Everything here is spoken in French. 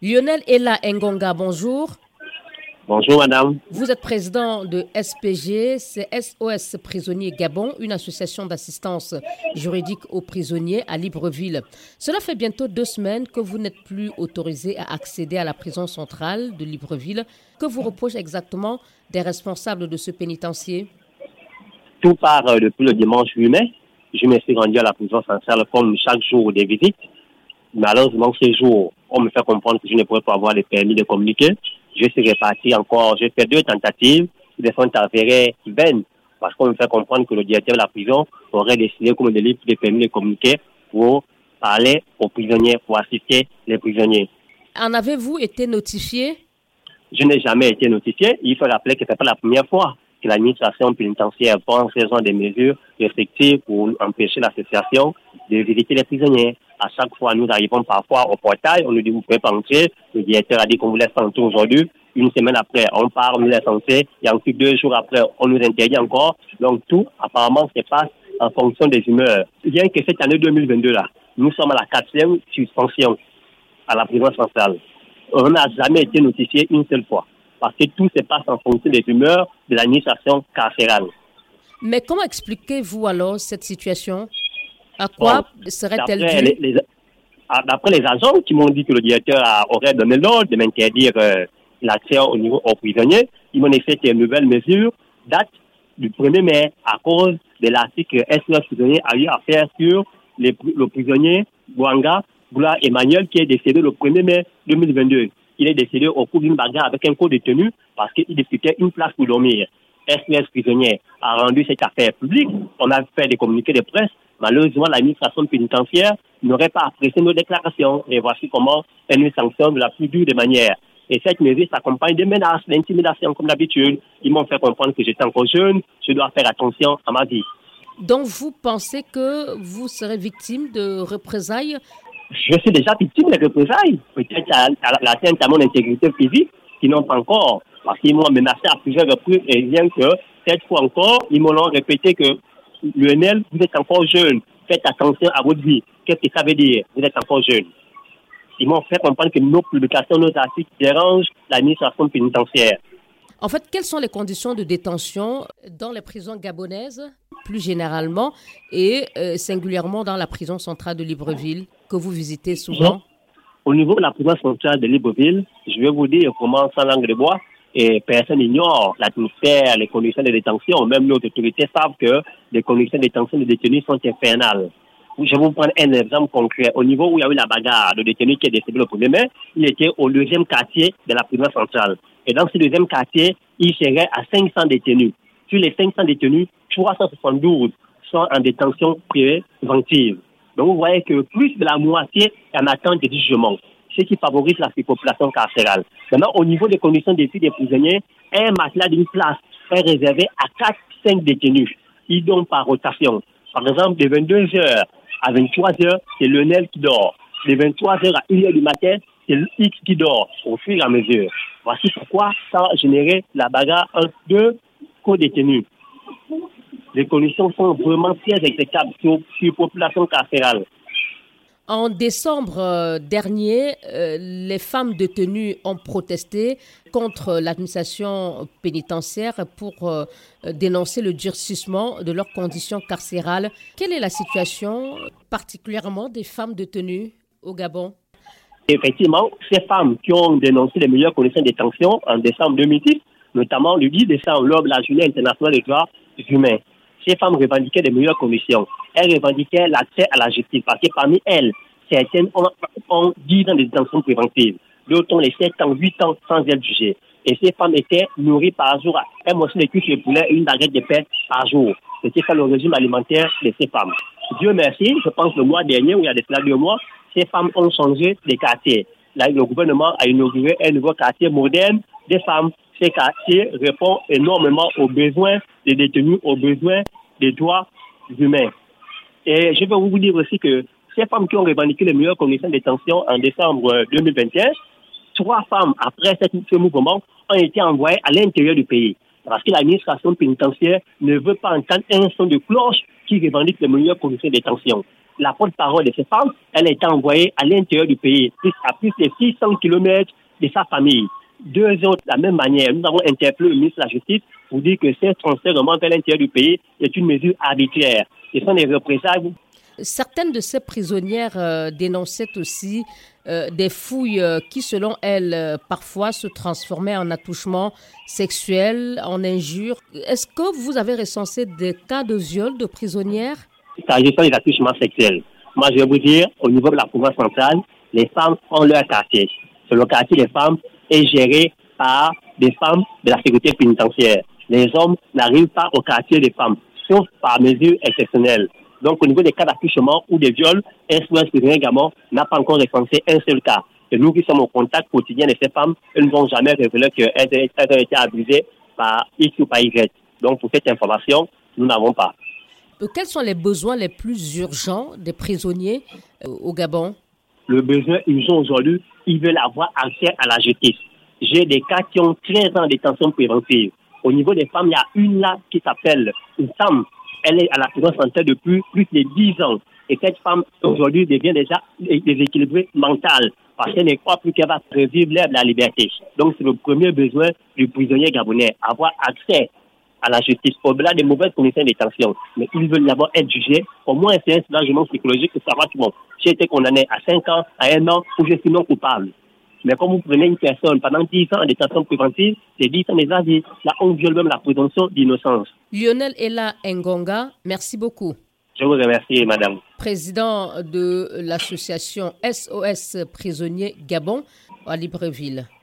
Lionel Ella Ngonga, bonjour. Bonjour madame. Vous êtes président de SPG, c'est SOS Prisonniers Gabon, une association d'assistance juridique aux prisonniers à Libreville. Cela fait bientôt deux semaines que vous n'êtes plus autorisé à accéder à la prison centrale de Libreville. Que vous reprochent exactement des responsables de ce pénitencier? Tout part euh, depuis le dimanche 8 mai. Je me suis rendu à la prison centrale comme chaque jour des visites. Malheureusement, ces jours, on me fait comprendre que je ne pourrais pas avoir les permis de communiquer. Je suis reparti encore, j'ai fait deux tentatives qui sont avérées vaines parce qu'on me fait comprendre que le directeur de la prison aurait décidé qu'on me délivre les permis de communiquer pour parler aux prisonniers, pour assister les prisonniers. En avez-vous été notifié? Je n'ai jamais été notifié. Il faut rappeler que ce n'est pas la première fois que l'administration pénitentiaire prend en raison des mesures restrictives pour empêcher l'association de visiter les prisonniers. À chaque fois, nous arrivons parfois au portail, on nous dit vous pouvez pas entrer. Le directeur a dit qu'on vous laisse entrer aujourd'hui. Une semaine après, on part, on nous laisse entrer. Et ensuite, deux jours après, on nous interdit encore. Donc tout, apparemment, se passe en fonction des humeurs. Bien que cette année 2022 là, nous sommes à la quatrième suspension à la prison centrale. On n'a jamais été notifié une seule fois parce que tout se passe en fonction des humeurs de l'administration carcérale. Mais comment expliquez-vous alors cette situation? À quoi serait-elle due? ah, D'après les agents qui m'ont dit que le directeur aurait donné l'ordre de m'interdire euh, l'accès au niveau aux prisonniers, ils m'ont fait une nouvelle mesure date du 1er mai à cause de l'article SOS prisonnier a eu à faire sur le prisonnier Bouanga Goula Emmanuel qui est décédé le 1er mai 2022 il est décédé au cours d'une bagarre avec un co-détenu parce qu'il disputait une place pour dormir. SPS prisonnier a rendu cette affaire publique. On a fait des communiqués de presse. Malheureusement, l'administration pénitentiaire n'aurait pas apprécié nos déclarations. Et voici comment elle nous sanctionne de la plus dure des manières. Et cette mesure s'accompagne de menaces, d'intimidation comme d'habitude. Ils m'ont fait comprendre que j'étais encore jeune, je dois faire attention à ma vie. Donc vous pensez que vous serez victime de représailles? Je suis déjà victime de représailles, peut-être à, l'atteinte à mon intégrité physique, qui n'ont pas encore, parce qu'ils m'ont menacé à plusieurs reprises, et bien que cette fois encore, ils m'ont répété que Lionel, vous êtes encore jeune, faites attention à votre vie. Qu'est-ce que ça veut dire? Vous êtes encore jeune. Ils m'ont fait comprendre que nos publications, nos articles dérangent l'administration pénitentiaire. En fait, quelles sont les conditions de détention dans les prisons gabonaises, plus généralement, et euh, singulièrement dans la prison centrale de Libreville, que vous visitez souvent? Au niveau de la prison centrale de Libreville, je vais vous dire comment, sans langue de bois, et personne n'ignore l'atmosphère, les conditions de détention. Même nos autorités savent que les conditions de détention des détenus sont infernales. Je vais vous prendre un exemple concret. Au niveau où il y a eu la bagarre, le détenu qui est décédé le 1er mai, il était au deuxième quartier de la prison centrale. Et dans ce deuxième quartier, il serait à 500 détenus. Sur les 500 détenus, 372 sont en détention préventive. Donc vous voyez que plus de la moitié est en attente de jugement, ce qui favorise la surpopulation carcérale. Maintenant, au niveau des conditions de des prisonniers, un matelas d'une place est réservé à 4-5 détenus. Ils donnent par rotation. Par exemple, de 22 h à 23 h c'est Lionel qui dort. De 23 h à 1 h du matin, c'est X qui dort au fur et à mesure. Voici pourquoi ça a généré la bagarre entre deux co-détenus. Les conditions sont vraiment très exécrables sur, la population carcérale. En décembre euh, dernier, euh, les femmes détenues ont protesté contre l'administration pénitentiaire pour euh, dénoncer le durcissement de leurs conditions carcérales. Quelle est la situation particulièrement des femmes détenues au Gabon? Effectivement, ces femmes qui ont dénoncé les meilleures conditions de détention en décembre 2010, notamment le 10 décembre lors de la journée internationale des droits humains, ces femmes revendiquaient les meilleures conditions. Elles revendiquaient l'accès à la justice parce que parmi elles, certaines ont, ont 10 ans de détention préventive, d'autres ont les 7 ans, 8 ans sans être jugées. Et ces femmes étaient nourries par jour. Elles mangeaient des cuisses de poulet et une baguette de pain par jour. C'était ça le régime alimentaire de ces femmes. Dieu merci, je pense le mois dernier, où il y a des deux mois, ces femmes ont changé de quartier. Là, le gouvernement a inauguré un nouveau quartier moderne des femmes. Ces quartiers répondent énormément aux besoins des détenus, aux besoins des droits humains. Et je vais vous dire aussi que ces femmes qui ont revendiqué les meilleures conditions de détention en décembre 2021, trois femmes, après ce mouvement, ont été envoyées à l'intérieur du pays. Parce que l'administration pénitentiaire ne veut pas entendre un son de cloche qui revendique les meilleures conditions de détention. la porte-parole de ces femmes, elle a été envoyée à l'intérieur du pays, à plus de 600 km de sa famille. Deux autres, de la même manière, nous avons interpellé le ministre de la Justice pour dire que ces transferts vers l'intérieur du pays est une mesure arbitraire. Ce sont des représailles Certaines de ces prisonnières euh, dénonçaient aussi euh, des fouilles euh, qui, selon elles, parfois se transformaient en attouchements sexuels, en injures. Est-ce que vous avez recensé des cas de viol de prisonnières? S'agissant des attouchements sexuels, moi je vais vous dire, au niveau de la province centrale, les femmes ont leur quartier. Le quartier des femmes est géré par des femmes de la sécurité pénitentiaire. Les hommes n'arrivent pas au quartier des femmes, sauf par mesure exceptionnelle. Donc, au niveau des cas d'accouchement ou des viols, SOS également n'a pas encore recensé un seul cas. Et nous qui sommes au contact quotidien de ces femmes, elles ne vont jamais révéler qu'elles ont été abusées par X ou par Y. Donc, pour cette information, nous n'avons pas. Quels sont les besoins les plus urgents des prisonniers euh, au Gabon? Le besoin urgent aujourd'hui, ils veulent avoir accès à la justice. J'ai des cas qui ont 13 ans de détention préventive. Au niveau des femmes, il y a une là qui s'appelle une femme elle est à la prison santé depuis plus de 10 ans. Et cette femme, aujourd'hui, devient déjà déséquilibrée mentale parce qu'elle ne croit plus qu'elle va revivre l'air de la liberté. Donc, c'est le premier besoin du prisonnier gabonais, avoir accès à la justice au-delà des mauvaises conditions de détention. Mais ils veulent d'abord être jugés. Au moins, c'est un soulagement psychologique de savoir que bon, j'ai été condamné à 5 ans, à 1 an, ou je suis non coupable. Mais quand vous prenez une personne pendant 10 ans en détention préventive, c'est 10 ans déjà là on viole même la présomption d'innocence. Lionel Ella Ngonga, merci beaucoup. Je vous remercie, madame. Président de l'association SOS Prisonniers Gabon à Libreville.